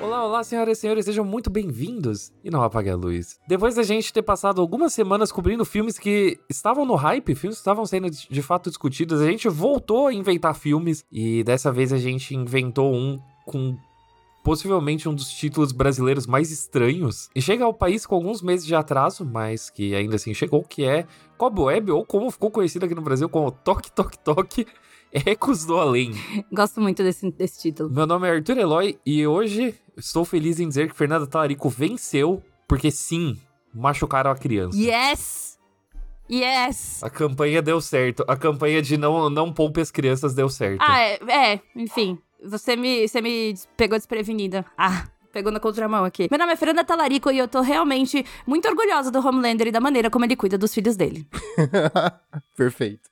Olá, olá, senhoras e senhores, sejam muito bem-vindos. E não apague a luz. Depois da gente ter passado algumas semanas cobrindo filmes que estavam no hype, filmes que estavam sendo de fato discutidos, a gente voltou a inventar filmes e dessa vez a gente inventou um com possivelmente um dos títulos brasileiros mais estranhos. E chega ao país com alguns meses de atraso, mas que ainda assim chegou, que é Cobweb, ou como ficou conhecido aqui no Brasil como Toque Toque Toque, Ecos do Além. Gosto muito desse, desse título. Meu nome é Arthur Eloy e hoje estou feliz em dizer que Fernanda Talarico venceu, porque sim, machucaram a criança. Yes! Yes! A campanha deu certo. A campanha de não, não poupe as crianças deu certo. Ah, é, é, enfim. Você me, você me pegou desprevenida. Ah, pegou na contramão aqui. Meu nome é Fernanda Talarico e eu tô realmente muito orgulhosa do Homelander e da maneira como ele cuida dos filhos dele. Perfeito.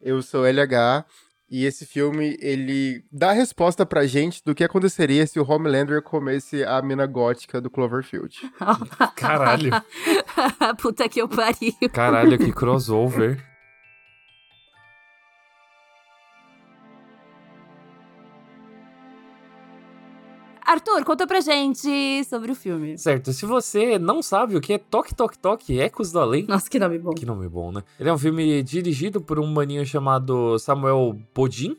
Eu sou LH e esse filme ele dá a resposta pra gente do que aconteceria se o Homelander comesse a mina gótica do Cloverfield. Caralho. Puta que eu pariu. Caralho, que crossover. Arthur, conta pra gente sobre o filme. Certo, se você não sabe o que é Toque Toque Toque, Ecos do Além, Nossa, que nome bom. Que nome bom, né? Ele é um filme dirigido por um maninho chamado Samuel Bodin,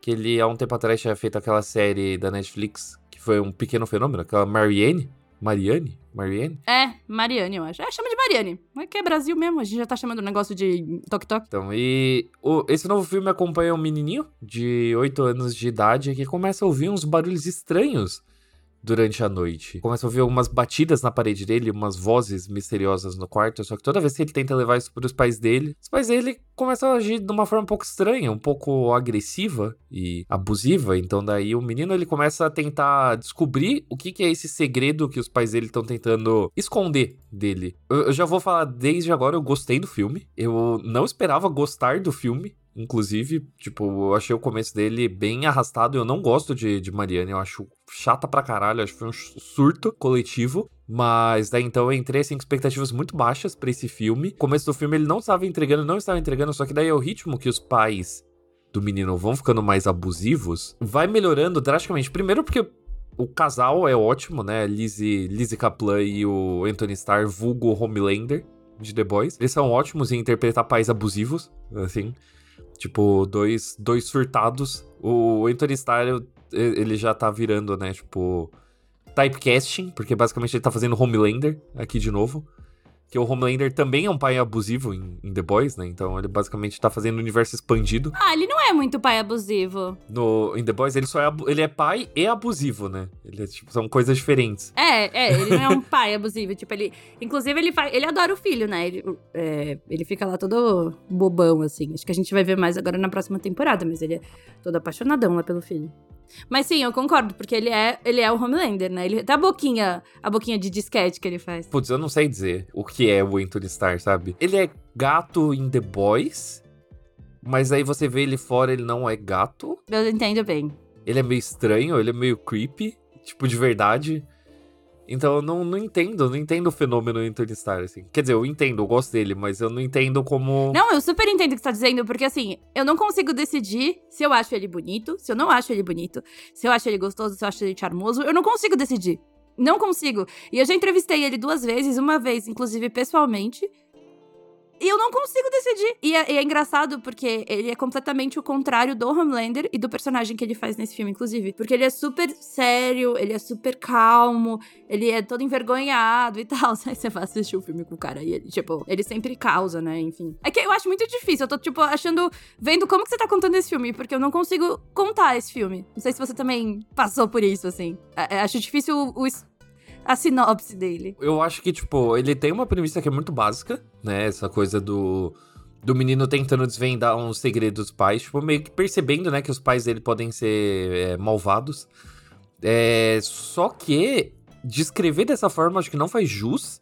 que ele há um tempo atrás tinha feito aquela série da Netflix, que foi um pequeno fenômeno, aquela Marianne. Marianne? Marianne? É, Mariane, eu acho. É, chama de Mariane. Mas que é Brasil mesmo, a gente já tá chamando o negócio de toque-toque. Então, e o- esse novo filme acompanha um menininho de 8 anos de idade que começa a ouvir uns barulhos estranhos durante a noite. Começa a ouvir algumas batidas na parede dele, umas vozes misteriosas no quarto, só que toda vez que ele tenta levar isso pros pais dele, os pais dele começam a agir de uma forma um pouco estranha, um pouco agressiva e abusiva, então daí o menino ele começa a tentar descobrir o que, que é esse segredo que os pais dele estão tentando esconder dele. Eu, eu já vou falar desde agora, eu gostei do filme, eu não esperava gostar do filme, Inclusive, tipo, eu achei o começo dele bem arrastado. Eu não gosto de, de Mariana, eu acho chata pra caralho. Acho que foi um surto coletivo. Mas daí então eu entrei assim, com expectativas muito baixas pra esse filme. O começo do filme ele não estava entregando, não estava entregando. Só que daí é o ritmo que os pais do menino vão ficando mais abusivos. Vai melhorando drasticamente. Primeiro porque o casal é ótimo, né? Lizzie, Lizzie Kaplan e o Anthony Starr, vulgo Homelander de The Boys. Eles são ótimos em interpretar pais abusivos, assim. Tipo, dois, dois surtados. O Anthony eu- ele já tá virando, né, tipo, typecasting, porque basicamente ele tá fazendo Homelander aqui de novo. Que o Homelander também é um pai abusivo em, em The Boys, né? Então ele basicamente tá fazendo o universo expandido. Ah, ele não é muito pai abusivo. No, em The Boys ele só é, ele é pai e abusivo, né? Ele é, tipo, são coisas diferentes. É, é, ele não é um pai abusivo. Tipo, ele. Inclusive, ele faz. Ele adora o filho, né? Ele, é, ele fica lá todo bobão, assim. Acho que a gente vai ver mais agora na próxima temporada, mas ele é todo apaixonadão lá pelo filho. Mas sim, eu concordo, porque ele é, ele é o Homelander, né? Ele, até a boquinha, a boquinha de disquete que ele faz. Putz, eu não sei dizer o que é o Anthony Starr, sabe? Ele é gato em The Boys, mas aí você vê ele fora, ele não é gato. Eu entendo bem. Ele é meio estranho, ele é meio creepy, tipo, de verdade. Então eu não, não entendo, não entendo o fenômeno Anthony Starr, assim. Quer dizer, eu entendo, eu gosto dele, mas eu não entendo como. Não, eu super entendo o que você tá dizendo, porque assim, eu não consigo decidir se eu acho ele bonito, se eu não acho ele bonito, se eu acho ele gostoso, se eu acho ele charmoso. Eu não consigo decidir. Não consigo. E eu já entrevistei ele duas vezes, uma vez, inclusive, pessoalmente. E eu não consigo decidir. E é, é engraçado porque ele é completamente o contrário do Homelander e do personagem que ele faz nesse filme, inclusive. Porque ele é super sério, ele é super calmo, ele é todo envergonhado e tal. Aí você vai assistir o filme com o cara e ele, tipo, ele sempre causa, né? Enfim. É que eu acho muito difícil. Eu tô, tipo, achando. Vendo como que você tá contando esse filme, porque eu não consigo contar esse filme. Não sei se você também passou por isso, assim. É- é- acho difícil o, o a sinopse dele. Eu acho que, tipo, ele tem uma premissa que é muito básica, né? Essa coisa do. Do menino tentando desvendar uns segredos dos pais, tipo, meio que percebendo, né, que os pais dele podem ser é, malvados. É, só que descrever dessa forma acho que não faz jus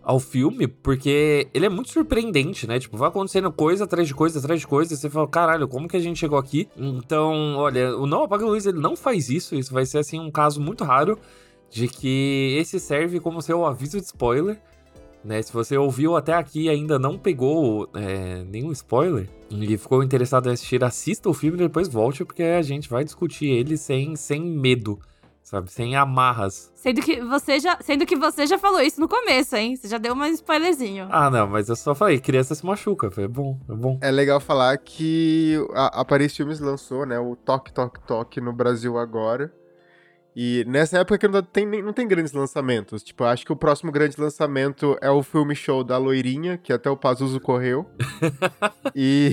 ao filme, porque ele é muito surpreendente, né? Tipo, vai acontecendo coisa atrás de coisa atrás de coisa, e você fala, caralho, como que a gente chegou aqui? Então, olha, o Não Apaga a Luz, ele não faz isso, isso vai ser, assim, um caso muito raro de que esse serve como seu aviso de spoiler, né? Se você ouviu até aqui e ainda não pegou é, nenhum spoiler e ficou interessado em assistir, assista o filme e depois volte, porque a gente vai discutir ele sem, sem medo, sabe? Sem amarras. Sendo que você já, sendo que você já falou isso no começo, hein? Você já deu um spoilerzinho. Ah, não, mas eu só falei, criança se machuca, é bom, é bom. É legal falar que a, a Paris Filmes lançou, né, o Toque Toque Toque no Brasil agora. E nessa época que não tem, não tem grandes lançamentos. Tipo, eu acho que o próximo grande lançamento é o filme show da Loirinha, que até o Pazuzu correu. e...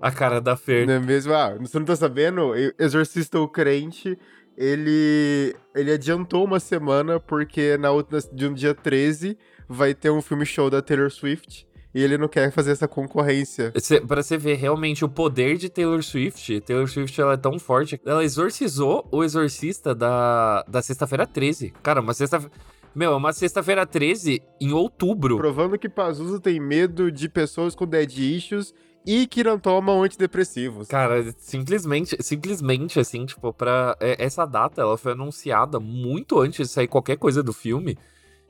A cara da Fer. Não é mesmo? Ah, você não tá sabendo? Exorcista o Crente ele, ele adiantou uma semana, porque na outra, de um dia 13 vai ter um filme show da Taylor Swift. E ele não quer fazer essa concorrência. Pra você ver realmente o poder de Taylor Swift, Taylor Swift ela é tão forte. Ela exorcizou o exorcista da, da sexta-feira 13. Cara, uma sexta Meu, é uma sexta-feira 13 em outubro. Provando que Pazuzu tem medo de pessoas com dead issues e que não tomam antidepressivos. Cara, simplesmente, simplesmente assim, tipo, pra. É, essa data ela foi anunciada muito antes de sair qualquer coisa do filme.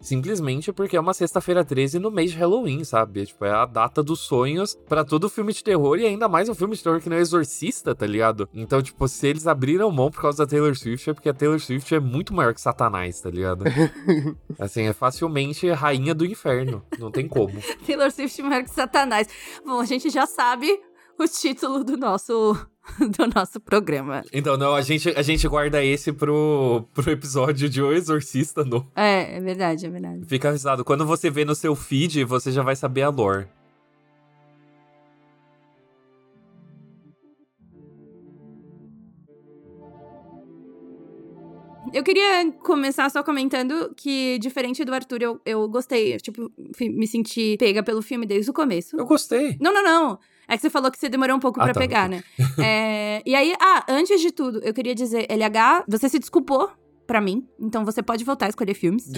Simplesmente porque é uma sexta-feira 13 no mês de Halloween, sabe? Tipo, é a data dos sonhos para todo filme de terror e ainda mais um filme de terror que não é exorcista, tá ligado? Então, tipo, se eles abriram mão por causa da Taylor Swift, é porque a Taylor Swift é muito maior que Satanás, tá ligado? assim, é facilmente rainha do inferno. Não tem como. Taylor Swift maior que Satanás. Bom, a gente já sabe o título do nosso do nosso programa. Então, não, a gente, a gente guarda esse pro, pro episódio de O Exorcista no. É, é verdade, é verdade. Fica avisado, quando você vê no seu feed, você já vai saber a lore. Eu queria começar só comentando que, diferente do Arthur, eu, eu gostei. Tipo, me senti pega pelo filme desde o começo. Eu gostei. Não, não, não. É que você falou que você demorou um pouco ah, para tá. pegar, né? é, e aí, ah, antes de tudo, eu queria dizer, LH, você se desculpou para mim, então você pode voltar a escolher filmes.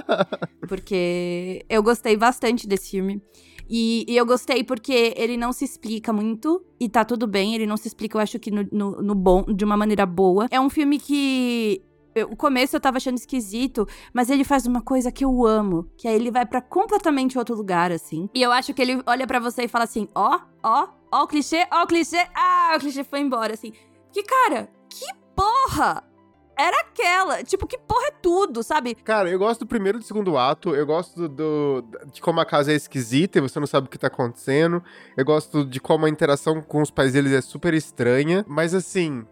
porque eu gostei bastante desse filme. E, e, eu gostei porque ele não se explica muito, e tá tudo bem, ele não se explica, eu acho que no, no, no bom, de uma maneira boa. É um filme que o começo eu tava achando esquisito, mas ele faz uma coisa que eu amo, que aí ele vai para completamente outro lugar, assim. E eu acho que ele olha para você e fala assim: ó, ó, ó o clichê, ó o clichê, ah, o clichê foi embora, assim. Que, cara, que porra! Era aquela. Tipo, que porra é tudo, sabe? Cara, eu gosto do primeiro e do segundo ato. Eu gosto do, de como a casa é esquisita e você não sabe o que tá acontecendo. Eu gosto de como a interação com os pais deles é super estranha. Mas assim,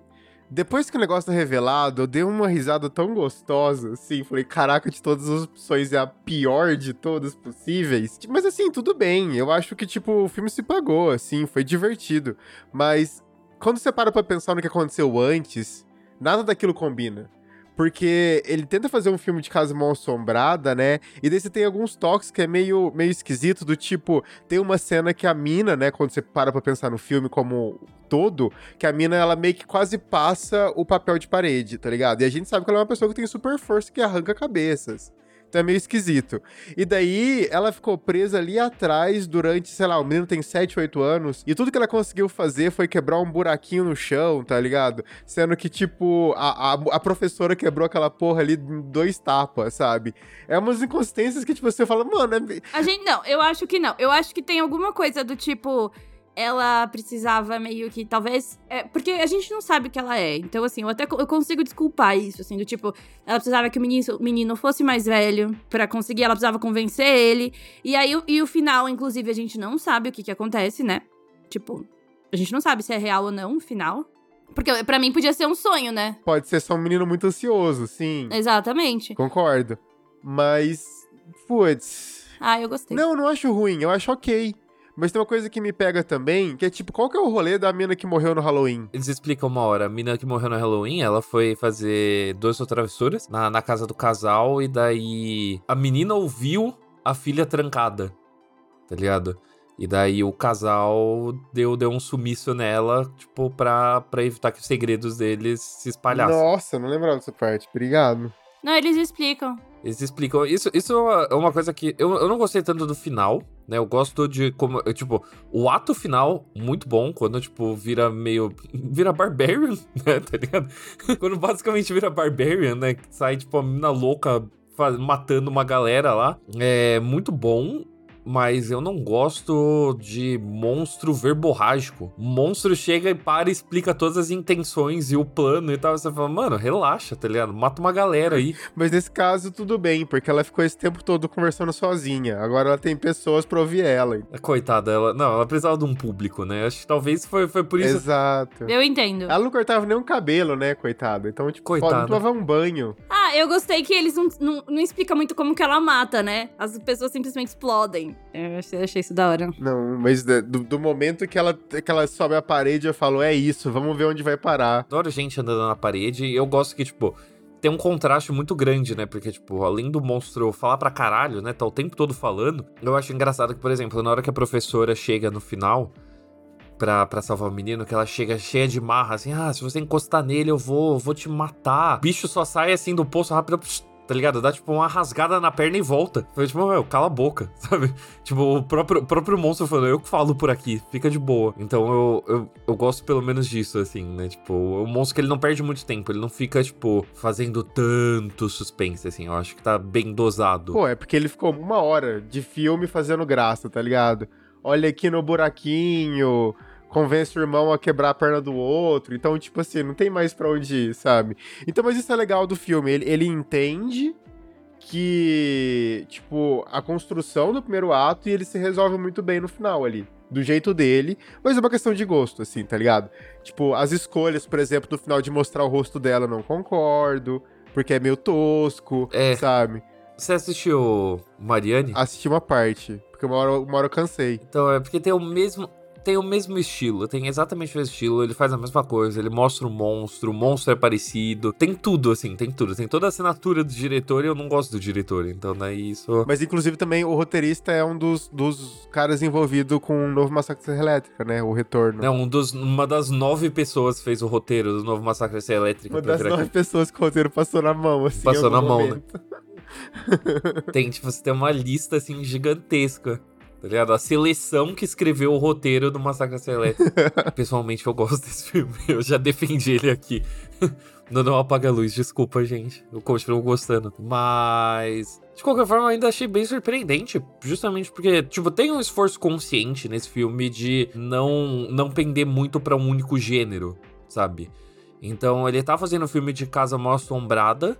depois que o negócio tá revelado, eu dei uma risada tão gostosa, assim. Falei, caraca, de todas as opções é a pior de todas possíveis. Mas assim, tudo bem. Eu acho que, tipo, o filme se pagou, assim, foi divertido. Mas quando você para pra pensar no que aconteceu antes, nada daquilo combina. Porque ele tenta fazer um filme de casa mal assombrada, né? E daí você tem alguns toques que é meio, meio esquisito, do tipo, tem uma cena que a mina, né, quando você para pra pensar no filme como todo, que a mina, ela meio que quase passa o papel de parede, tá ligado? E a gente sabe que ela é uma pessoa que tem super força que arranca cabeças. Então é meio esquisito. E daí ela ficou presa ali atrás durante, sei lá, o menino tem 7, 8 anos. E tudo que ela conseguiu fazer foi quebrar um buraquinho no chão, tá ligado? Sendo que, tipo, a, a, a professora quebrou aquela porra ali em dois tapas, sabe? É umas inconsistências que, tipo, você fala, mano. É... A gente, não, eu acho que não. Eu acho que tem alguma coisa do tipo ela precisava meio que, talvez. É, porque a gente não sabe o que ela é. Então, assim, eu até eu consigo desculpar isso, assim, do tipo, ela precisava que o menino, o menino fosse mais velho para conseguir, ela precisava convencer ele. E aí, e o final, inclusive, a gente não sabe o que que acontece, né? Tipo, a gente não sabe se é real ou não o final. Porque para mim podia ser um sonho, né? Pode ser só um menino muito ansioso, sim. Exatamente. Concordo. Mas, putz. Ah, eu gostei. Não, eu não acho ruim, eu acho ok. Mas tem uma coisa que me pega também, que é tipo, qual que é o rolê da mina que morreu no Halloween? Eles explicam uma hora. A mina que morreu no Halloween, ela foi fazer duas travessuras na, na casa do casal, e daí a menina ouviu a filha trancada, tá ligado? E daí o casal deu, deu um sumiço nela, tipo, pra, pra evitar que os segredos deles se espalhassem. Nossa, não lembrava dessa parte. Obrigado. Não, eles explicam. Eles explicam. Isso, isso é uma coisa que. Eu, eu não gostei tanto do final, né? Eu gosto de como. Eu, tipo, o ato final, muito bom, quando, tipo, vira meio. Vira Barbarian, né? Tá ligado? quando basicamente vira Barbarian, né? Sai, tipo, a mina louca faz, matando uma galera lá. É muito bom. Mas eu não gosto de monstro verborrágico. O monstro chega e para e explica todas as intenções e o plano e tal. Você fala, mano, relaxa, tá ligado? Mata uma galera aí. Mas nesse caso, tudo bem, porque ela ficou esse tempo todo conversando sozinha. Agora ela tem pessoas pra ouvir ela. Coitada, ela. Não, ela precisava de um público, né? Acho que talvez foi, foi por isso. Exato. Eu entendo. Ela não cortava nem um cabelo, né, coitada? Então, tipo, Coitada. pode tomar um banho. Ah, eu gostei que eles não, não, não explicam muito como que ela mata, né? As pessoas simplesmente explodem. Eu achei, achei isso da hora. Não, mas do, do momento que ela, que ela sobe a parede, eu falo, é isso, vamos ver onde vai parar. Adoro gente andando na parede e eu gosto que, tipo, tem um contraste muito grande, né? Porque, tipo, além do monstro falar pra caralho, né? Tá o tempo todo falando. Eu acho engraçado que, por exemplo, na hora que a professora chega no final pra, pra salvar o menino, que ela chega cheia de marra, assim, ah, se você encostar nele, eu vou, vou te matar. O bicho só sai assim do poço rápido. psh, Tá ligado? Dá tipo uma rasgada na perna e volta. Foi tipo, meu, cala a boca, sabe? Tipo, o próprio, o próprio monstro falando, eu que falo por aqui, fica de boa. Então eu, eu, eu gosto pelo menos disso, assim, né? Tipo, o monstro que ele não perde muito tempo, ele não fica, tipo, fazendo tanto suspense, assim. Eu acho que tá bem dosado. Pô, é porque ele ficou uma hora de filme fazendo graça, tá ligado? Olha aqui no buraquinho, convence o irmão a quebrar a perna do outro. Então, tipo assim, não tem mais pra onde ir, sabe? Então, mas isso é legal do filme. Ele, ele entende que, tipo, a construção do primeiro ato e ele se resolve muito bem no final ali. Do jeito dele, mas é uma questão de gosto, assim, tá ligado? Tipo, as escolhas, por exemplo, do final de mostrar o rosto dela, eu não concordo, porque é meio tosco, É. sabe? Você assistiu Mariane? Assisti uma parte, porque uma hora, uma hora eu cansei. Então, é porque tem o mesmo. Tem o mesmo estilo, tem exatamente o mesmo estilo, ele faz a mesma coisa, ele mostra o monstro, o monstro é parecido, tem tudo, assim, tem tudo. Tem toda a assinatura do diretor e eu não gosto do diretor, então daí isso. Mas, inclusive, também o roteirista é um dos, dos caras envolvido com o novo Massacre da Elétrica, né? O Retorno. Não, um dos, uma das nove pessoas fez o roteiro do novo Massacre da Elétrica. Uma das nove pessoas que o roteiro passou na mão, assim. Passou na mão, né? momento. Tem, tipo, você tem uma lista, assim, gigantesca. Tá ligado? A seleção que escreveu o roteiro do Massacre Elétrica. Pessoalmente, eu gosto desse filme. Eu já defendi ele aqui. Não, não apaga a luz, desculpa, gente. Eu continuo gostando. Mas. De qualquer forma, eu ainda achei bem surpreendente. Justamente porque, tipo, tem um esforço consciente nesse filme de não, não pender muito pra um único gênero, sabe? Então, ele tá fazendo um filme de Casa Mal Assombrada.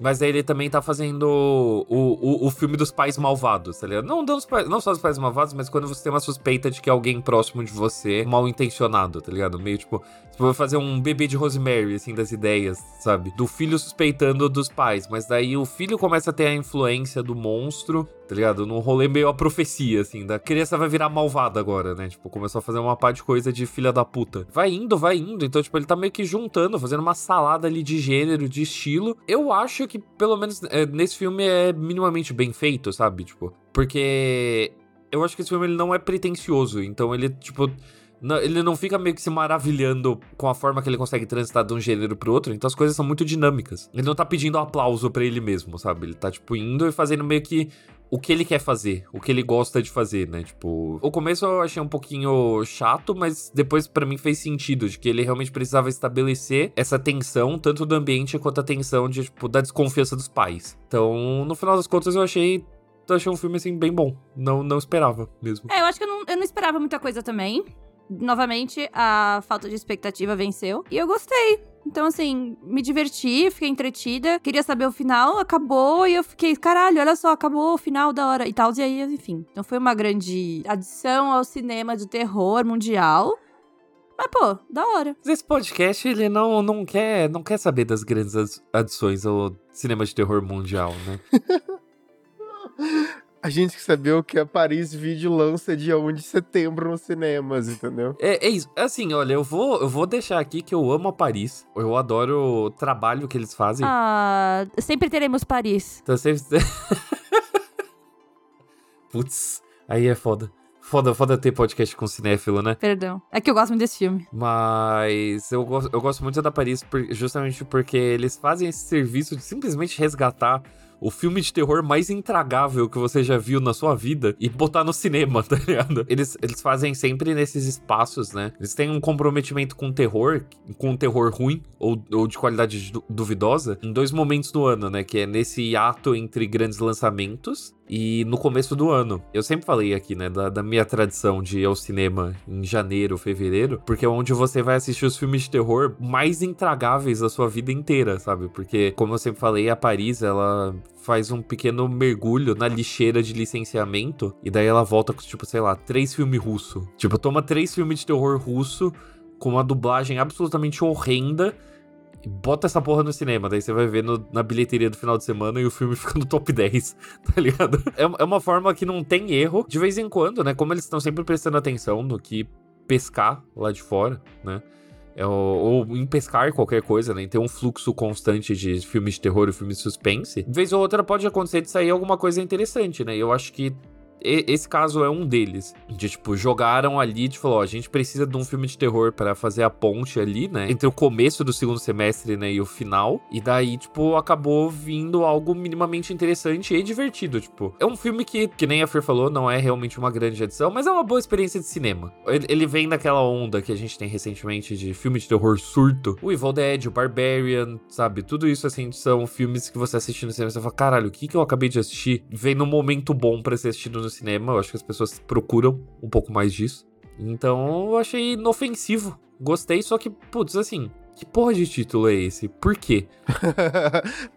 Mas aí ele também tá fazendo o, o, o filme dos pais malvados, tá ligado? Não, dos pais, não só dos pais malvados, mas quando você tem uma suspeita de que alguém próximo de você é mal intencionado, tá ligado? Meio tipo, você vai fazer um bebê de Rosemary, assim, das ideias, sabe? Do filho suspeitando dos pais, mas daí o filho começa a ter a influência do monstro, tá ligado? Num rolê meio a profecia, assim, da criança vai virar malvada agora, né? Tipo, começou a fazer uma pá de coisa de filha da puta. Vai indo, vai indo, então, tipo, ele tá meio que juntando, fazendo uma salada ali de gênero, de estilo. Eu acho que, pelo menos, é, nesse filme é minimamente bem feito, sabe? Tipo, porque eu acho que esse filme ele não é pretencioso, então ele, tipo. não- ele não fica meio que se maravilhando com a forma que ele consegue transitar de um gênero pro outro, então as coisas são muito dinâmicas. Ele não tá pedindo aplauso pra ele mesmo, sabe? Ele tá, tipo, indo e fazendo meio que o que ele quer fazer, o que ele gosta de fazer, né? Tipo, o começo eu achei um pouquinho chato, mas depois pra mim fez sentido, de que ele realmente precisava estabelecer essa tensão, tanto do ambiente quanto a tensão de, tipo, da desconfiança dos pais. Então, no final das contas, eu achei. Eu achei um filme, assim, bem bom. Não, não esperava mesmo. É, eu acho que eu não, eu não esperava muita coisa também. Novamente, a falta de expectativa venceu. E eu gostei. Então, assim, me diverti, fiquei entretida. Queria saber o final, acabou. E eu fiquei, caralho, olha só, acabou o final da hora. E tal, e aí, enfim. Então foi uma grande adição ao cinema de terror mundial. Mas, pô, da hora. Mas esse podcast, ele não, não, quer, não quer saber das grandes adi- adições ao cinema de terror mundial, né? A gente que sabia o que a Paris Video lança dia 1 de setembro nos cinemas, entendeu? É, é isso. Assim, olha, eu vou, eu vou deixar aqui que eu amo a Paris. Eu adoro o trabalho que eles fazem. Ah, sempre teremos Paris. Então sempre. Putz, aí é foda. Foda, foda ter podcast com cinéfilo, né? Perdão. É que eu gosto muito desse filme. Mas eu, gosto- eu gosto muito da Paris por- justamente porque eles fazem esse serviço de simplesmente resgatar o filme de terror mais intragável que você já viu na sua vida e botar no cinema, tá ligado? Eles, eles fazem sempre nesses espaços, né? Eles têm um comprometimento com o terror, com o terror ruim ou, ou de qualidade du- duvidosa, em dois momentos do ano, né? Que é nesse ato entre grandes lançamentos e no começo do ano. Eu sempre falei aqui, né, da, da, minha tradição de ir ao cinema em janeiro, fevereiro, porque é onde você vai assistir os filmes de terror mais intragáveis da sua vida inteira, sabe? Porque, como eu sempre falei, a Paris, ela faz um pequeno mergulho na lixeira de licenciamento e daí ela volta com, tipo, sei lá, três filmes russo. Tipo, toma três filmes de terror russo com uma dublagem absolutamente horrenda bota essa porra no cinema. Daí você vai ver no, na bilheteria do final de semana e o filme fica no top 10, tá ligado? É, é uma forma que não tem erro. De vez em quando, né? Como eles estão sempre prestando atenção no que pescar lá de fora, né? É, ou, ou em pescar qualquer coisa, né? Em ter um fluxo constante de filmes de terror e filmes de suspense. De vez ou outra pode acontecer de sair alguma coisa interessante, né? Eu acho que esse caso é um deles. De, tipo, jogaram ali, tipo, ó, a gente precisa de um filme de terror para fazer a ponte ali, né? Entre o começo do segundo semestre, né, e o final. E daí, tipo, acabou vindo algo minimamente interessante e divertido, tipo. É um filme que, que nem a Fer falou, não é realmente uma grande edição, mas é uma boa experiência de cinema. Ele, ele vem daquela onda que a gente tem recentemente de filme de terror surto. O Evil Dead, o Barbarian, sabe? Tudo isso, assim, são filmes que você assiste no cinema e você fala, caralho, o que que eu acabei de assistir? Vem num momento bom para ser assistido no cinema. Eu acho que as pessoas procuram um pouco mais disso. Então eu achei inofensivo. Gostei, só que, putz, assim, que porra de título é esse? Por quê?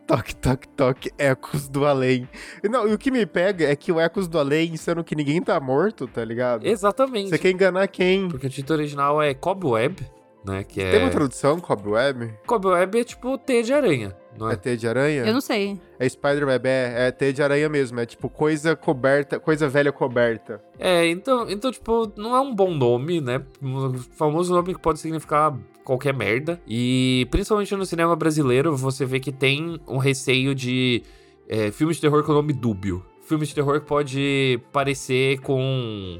toque, toque, toque, Ecos do Além. Não, e o que me pega é que o Ecos do Além, sendo que ninguém tá morto, tá ligado? Exatamente. Você quer enganar quem? Porque o título original é Cobweb, né? Que é... Tem uma tradução, Cobweb? Cobweb é tipo T de aranha, não é? É T de aranha? Eu não sei. É Spider-Web, é, é T de aranha mesmo, é tipo coisa coberta, coisa velha coberta. É, então, então, tipo, não é um bom nome, né? Um famoso nome que pode significar qualquer merda. E principalmente no cinema brasileiro, você vê que tem um receio de é, filmes de terror com nome dúbio. Filmes de terror que pode parecer com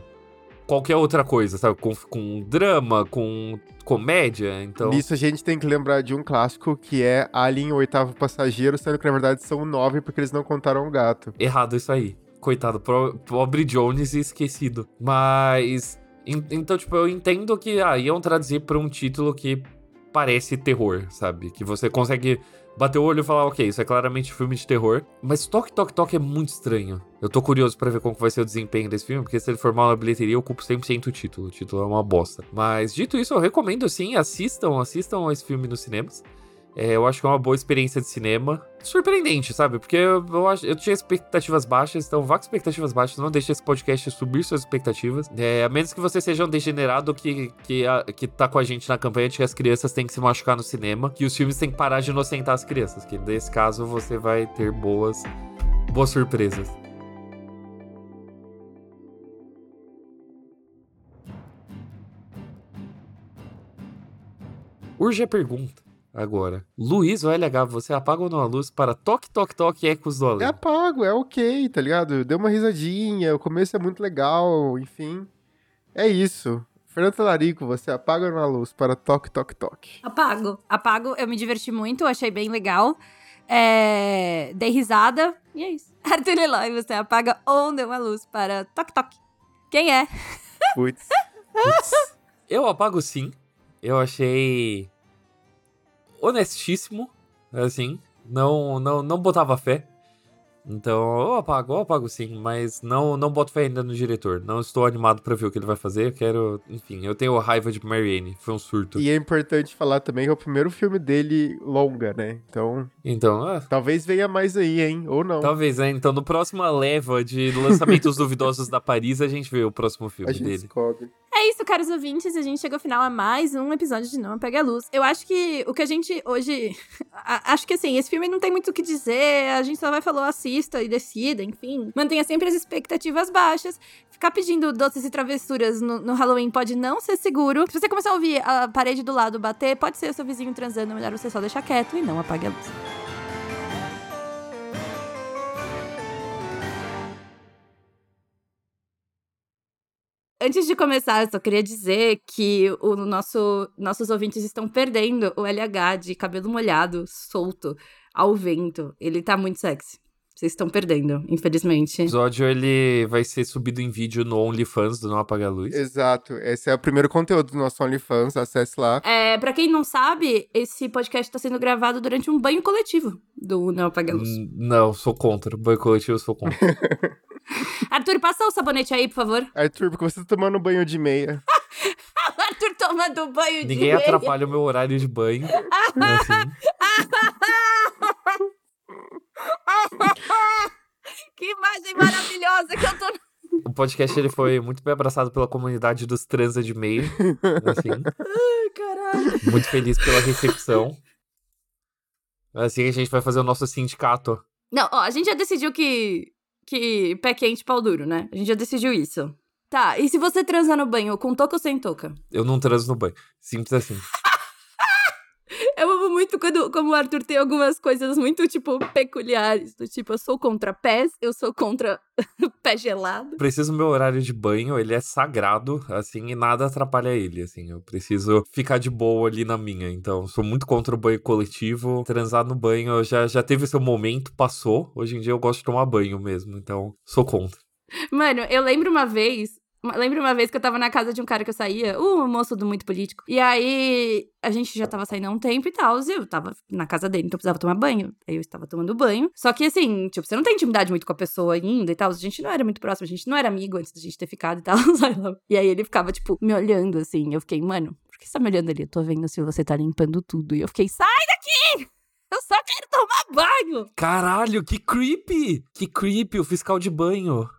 qualquer outra coisa, sabe? Com, com drama, com comédia, então... Nisso a gente tem que lembrar de um clássico que é Alien, o oitavo passageiro, sendo que na verdade são nove porque eles não contaram o gato. Errado isso aí. Coitado, pobre Jones esquecido. Mas... Então, tipo, eu entendo que ah, iam traduzir pra um título que parece terror, sabe? Que você consegue bater o olho e falar, ok, isso é claramente filme de terror. Mas Toque Toque Toque é muito estranho. Eu tô curioso para ver como vai ser o desempenho desse filme, porque se ele for mal na bilheteria, eu ocupo 100% o título. O título é uma bosta. Mas dito isso, eu recomendo sim, assistam, assistam esse filme nos cinemas. É, eu acho que é uma boa experiência de cinema. Surpreendente, sabe? Porque eu, eu, eu tinha expectativas baixas, então vá com expectativas baixas. Não deixe esse podcast subir suas expectativas. É, a menos que você seja um degenerado que, que, a, que tá com a gente na campanha de que as crianças têm que se machucar no cinema, que os filmes têm que parar de inocentar as crianças. Que nesse caso você vai ter boas, boas surpresas. Urge a pergunta agora. Luiz, o LH, você apaga ou não a luz para toque, toque, toque ecos do além? É apago, é ok, tá ligado? Deu uma risadinha, o começo é muito legal, enfim. É isso. Fernando Talarico, você apaga ou não a luz para toque, toque, toque? Apago. Apago, eu me diverti muito, achei bem legal. É... Dei risada e é isso. Arthur Eloy, você apaga ou não a luz para toque, toque. Quem é? Putz. Putz. Eu apago sim. Eu achei honestíssimo, assim, não, não, não botava fé. Então, eu apago, eu apago sim, mas não, não boto fé ainda no diretor. Não estou animado para ver o que ele vai fazer. Eu quero, enfim, eu tenho raiva de Marianne, foi um surto. E é importante falar também que é o primeiro filme dele longa, né? Então. Então, ah, talvez venha mais aí, hein? Ou não. Talvez, né? Então, no próxima leva de lançamentos duvidosos da Paris, a gente vê o próximo filme a gente dele. Descobre. É isso, caros ouvintes. A gente chegou ao final a mais um episódio de Não Apague a Luz. Eu acho que o que a gente hoje. acho que assim, esse filme não tem muito o que dizer. A gente só vai falar, assista e decida, enfim. Mantenha sempre as expectativas baixas. Ficar pedindo doces e travessuras no, no Halloween pode não ser seguro. Se você começar a ouvir a parede do lado bater, pode ser o seu vizinho transando. É melhor você só deixar quieto e não apague a luz. Antes de começar, eu só queria dizer que o nosso, nossos ouvintes estão perdendo o LH de cabelo molhado, solto, ao vento. Ele tá muito sexy. Vocês estão perdendo, infelizmente. O episódio ele vai ser subido em vídeo no OnlyFans do Não Apaga a Luz. Exato. Esse é o primeiro conteúdo do nosso OnlyFans, acesse lá. É, pra quem não sabe, esse podcast tá sendo gravado durante um banho coletivo do Não Apaga a Luz. Hum, Não, sou contra. Banho coletivo, eu sou contra. Arthur, passa o sabonete aí, por favor. Arthur, porque você tá tomando banho de meia. Arthur tomando banho de Ninguém meia. atrapalha o meu horário de banho. assim. Que imagem maravilhosa que eu tô. O podcast ele foi muito bem abraçado pela comunidade dos transa de meio. Assim, Ai, caralho. muito feliz pela recepção. Assim a gente vai fazer o nosso sindicato. Não, ó, a gente já decidiu que. Que pé quente, pau duro, né? A gente já decidiu isso. Tá, e se você transar no banho com touca ou sem touca? Eu não transo no banho. Simples assim. Muito quando como o Arthur tem algumas coisas muito, tipo, peculiares. Do tipo, eu sou contra pés, eu sou contra pé gelado. Preciso meu horário de banho, ele é sagrado, assim, e nada atrapalha ele, assim. Eu preciso ficar de boa ali na minha. Então, sou muito contra o banho coletivo. Transar no banho já, já teve seu momento, passou. Hoje em dia eu gosto de tomar banho mesmo, então sou contra. Mano, eu lembro uma vez. Lembro uma vez que eu tava na casa de um cara que eu saía, um moço do muito político. E aí a gente já tava saindo há um tempo e tal. E eu tava na casa dele, então eu precisava tomar banho. Aí eu estava tomando banho. Só que assim, tipo, você não tem intimidade muito com a pessoa ainda e tal. A gente não era muito próximo, a gente não era amigo antes da gente ter ficado e tal. e aí ele ficava, tipo, me olhando assim. Eu fiquei, mano, por que você tá me olhando ali? Eu tô vendo se você tá limpando tudo. E eu fiquei, sai daqui! Eu só quero tomar banho! Caralho, que creepy! Que creepy, o fiscal de banho.